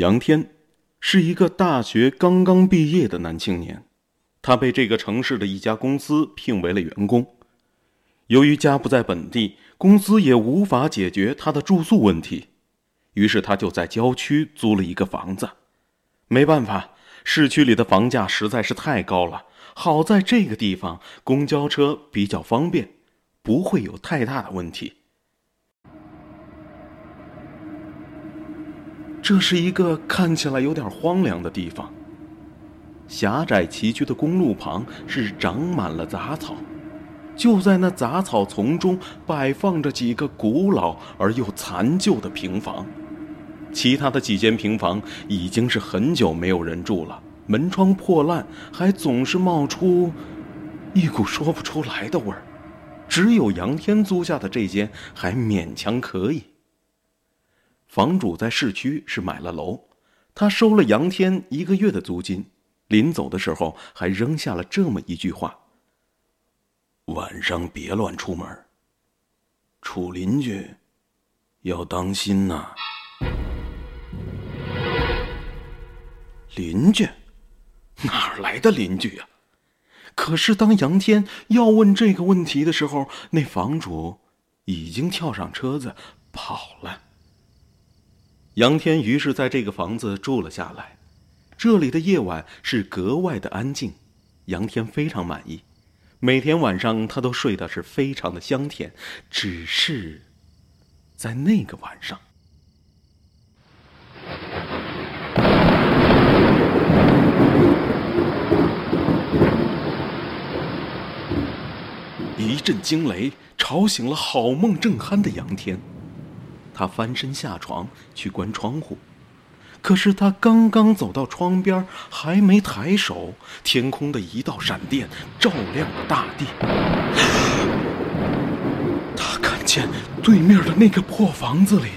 杨天是一个大学刚刚毕业的男青年，他被这个城市的一家公司聘为了员工。由于家不在本地，公司也无法解决他的住宿问题，于是他就在郊区租了一个房子。没办法，市区里的房价实在是太高了。好在这个地方公交车比较方便，不会有太大的问题。这是一个看起来有点荒凉的地方。狭窄崎岖的公路旁是长满了杂草，就在那杂草丛中摆放着几个古老而又残旧的平房，其他的几间平房已经是很久没有人住了，门窗破烂，还总是冒出一股说不出来的味儿。只有杨天租下的这间还勉强可以。房主在市区是买了楼，他收了杨天一个月的租金，临走的时候还扔下了这么一句话：“晚上别乱出门，楚邻居要当心呐。”邻居哪儿来的邻居呀？可是当杨天要问这个问题的时候，那房主已经跳上车子跑了。杨天于是在这个房子住了下来，这里的夜晚是格外的安静，杨天非常满意，每天晚上他都睡得是非常的香甜。只是，在那个晚上，一阵惊雷吵醒了好梦正酣的杨天。他翻身下床去关窗户，可是他刚刚走到窗边，还没抬手，天空的一道闪电照亮了大地。他看见对面的那个破房子里，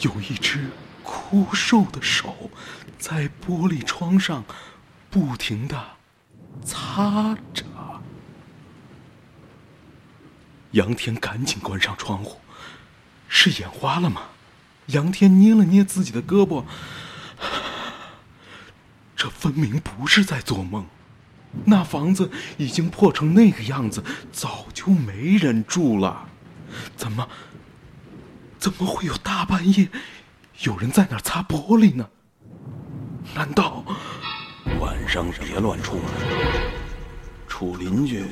有一只枯瘦的手在玻璃窗上不停的擦着。杨天赶紧关上窗户。是眼花了吗？杨天捏了捏自己的胳膊，这分明不是在做梦。那房子已经破成那个样子，早就没人住了。怎么，怎么会有大半夜有人在那儿擦玻璃呢？难道晚上别乱出门，处邻居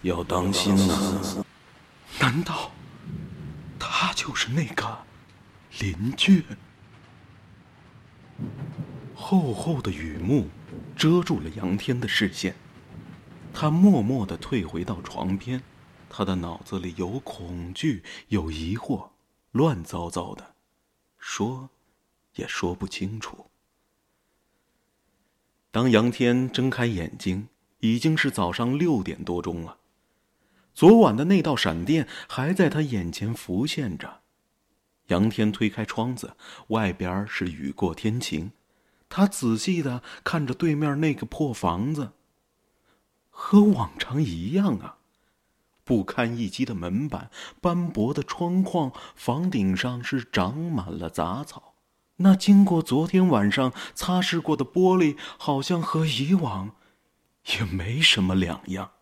要当心呐？难道？他就是那个邻居。厚厚的雨幕遮住了杨天的视线，他默默的退回到床边，他的脑子里有恐惧，有疑惑，乱糟糟的，说也说不清楚。当杨天睁开眼睛，已经是早上六点多钟了。昨晚的那道闪电还在他眼前浮现着。杨天推开窗子，外边是雨过天晴。他仔细的看着对面那个破房子，和往常一样啊，不堪一击的门板，斑驳的窗框，房顶上是长满了杂草。那经过昨天晚上擦拭过的玻璃，好像和以往也没什么两样。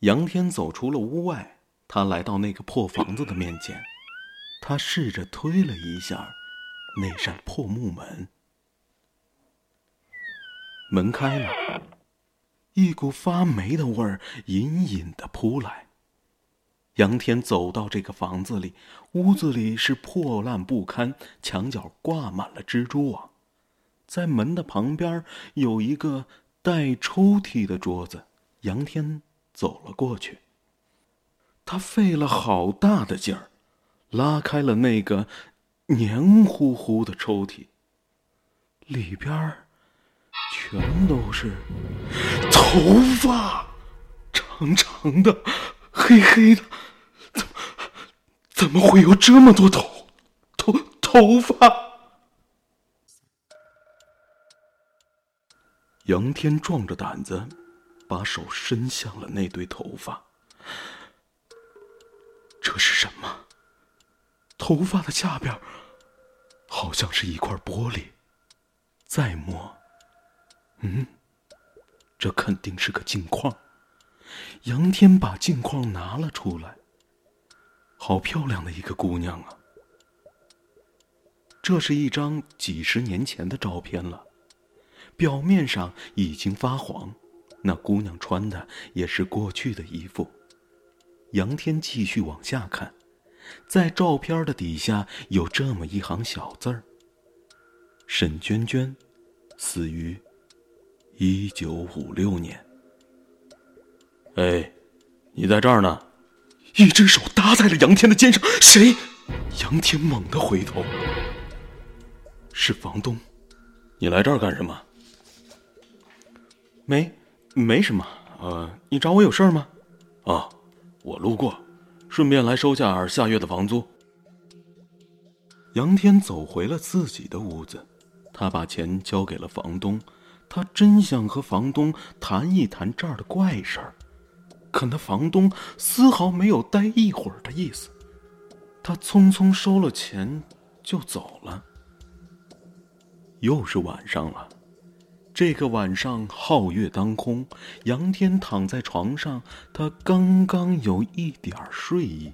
杨天走出了屋外，他来到那个破房子的面前，他试着推了一下那扇破木门，门开了，一股发霉的味儿隐隐的扑来。杨天走到这个房子里，屋子里是破烂不堪，墙角挂满了蜘蛛网，在门的旁边有一个带抽屉的桌子，杨天。走了过去，他费了好大的劲儿，拉开了那个黏糊糊的抽屉，里边全都是头发，长长的，黑黑的，怎么怎么会有这么多头头头发？杨天壮着胆子。把手伸向了那堆头发，这是什么？头发的下边，好好像是一块玻璃。再摸，嗯，这肯定是个镜框。杨天把镜框拿了出来，好漂亮的一个姑娘啊！这是一张几十年前的照片了，表面上已经发黄，那姑娘穿的也是过去的衣服。杨天继续往下看，在照片的底下有这么一行小字儿：“沈娟娟，死于一九五六年。”哎，你在这儿呢！一只手搭在了杨天的肩上，谁？杨天猛地回头，是房东。你来这儿干什么？没，没什么。呃，你找我有事吗？啊。我路过，顺便来收下下月的房租。杨天走回了自己的屋子，他把钱交给了房东。他真想和房东谈一谈这儿的怪事儿，可那房东丝毫没有待一会儿的意思。他匆匆收了钱就走了。又是晚上了。这个晚上，皓月当空，杨天躺在床上，他刚刚有一点睡意。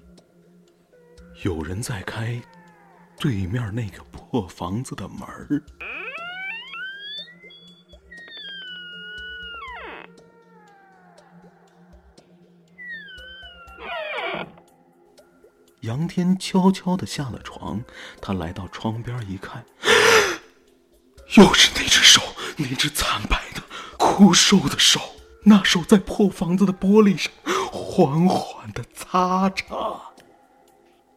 有人在开对面那个破房子的门儿。杨天悄悄的下了床，他来到窗边一看，又是那只手。那只惨白的、枯瘦的手，那手在破房子的玻璃上缓缓的擦着。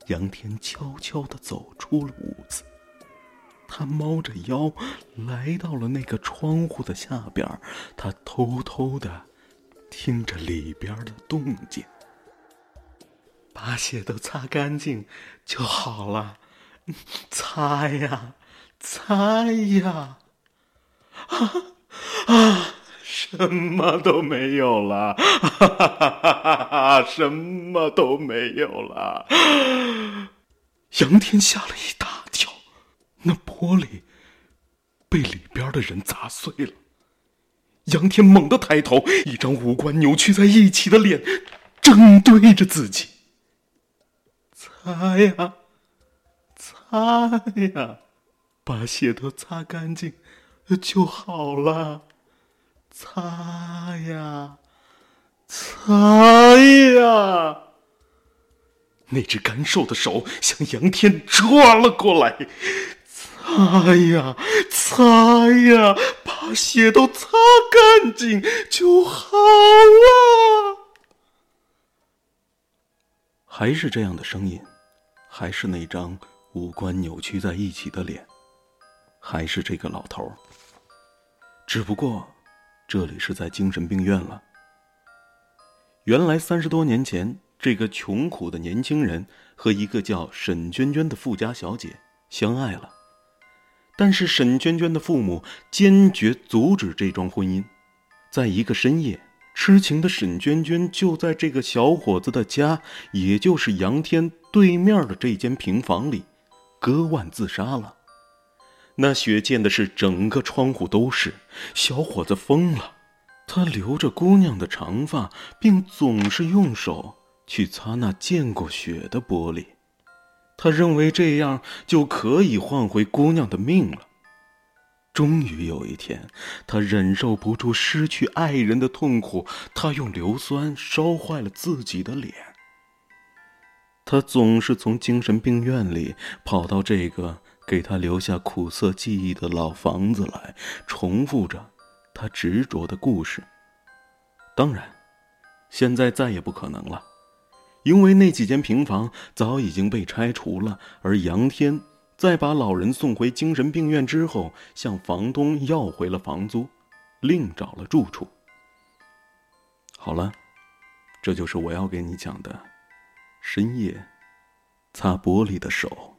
杨天悄悄的走出了屋子，他猫着腰来到了那个窗户的下边，他偷偷的听着里边的动静。把血都擦干净就好了，擦呀，擦呀。啊啊！什么都没有了，哈哈哈哈哈什么都没有了。杨天吓了一大跳，那玻璃被里边的人砸碎了。杨天猛地抬头，一张五官扭曲在一起的脸正对着自己。擦呀，擦呀，把血都擦干净。就好了，擦呀，擦呀！那只干瘦的手向杨天抓了过来，擦呀，擦呀，把血都擦干净就好了。还是这样的声音，还是那张五官扭曲在一起的脸，还是这个老头儿。只不过，这里是在精神病院了。原来三十多年前，这个穷苦的年轻人和一个叫沈娟娟的富家小姐相爱了，但是沈娟娟的父母坚决阻止这桩婚姻。在一个深夜，痴情的沈娟娟就在这个小伙子的家，也就是杨天对面的这间平房里，割腕自杀了。那血溅的是整个窗户都是，小伙子疯了，他留着姑娘的长发，并总是用手去擦那溅过血的玻璃，他认为这样就可以换回姑娘的命了。终于有一天，他忍受不住失去爱人的痛苦，他用硫酸烧坏了自己的脸。他总是从精神病院里跑到这个。给他留下苦涩记忆的老房子来，重复着他执着的故事。当然，现在再也不可能了，因为那几间平房早已经被拆除了。而杨天在把老人送回精神病院之后，向房东要回了房租，另找了住处。好了，这就是我要给你讲的深夜擦玻璃的手。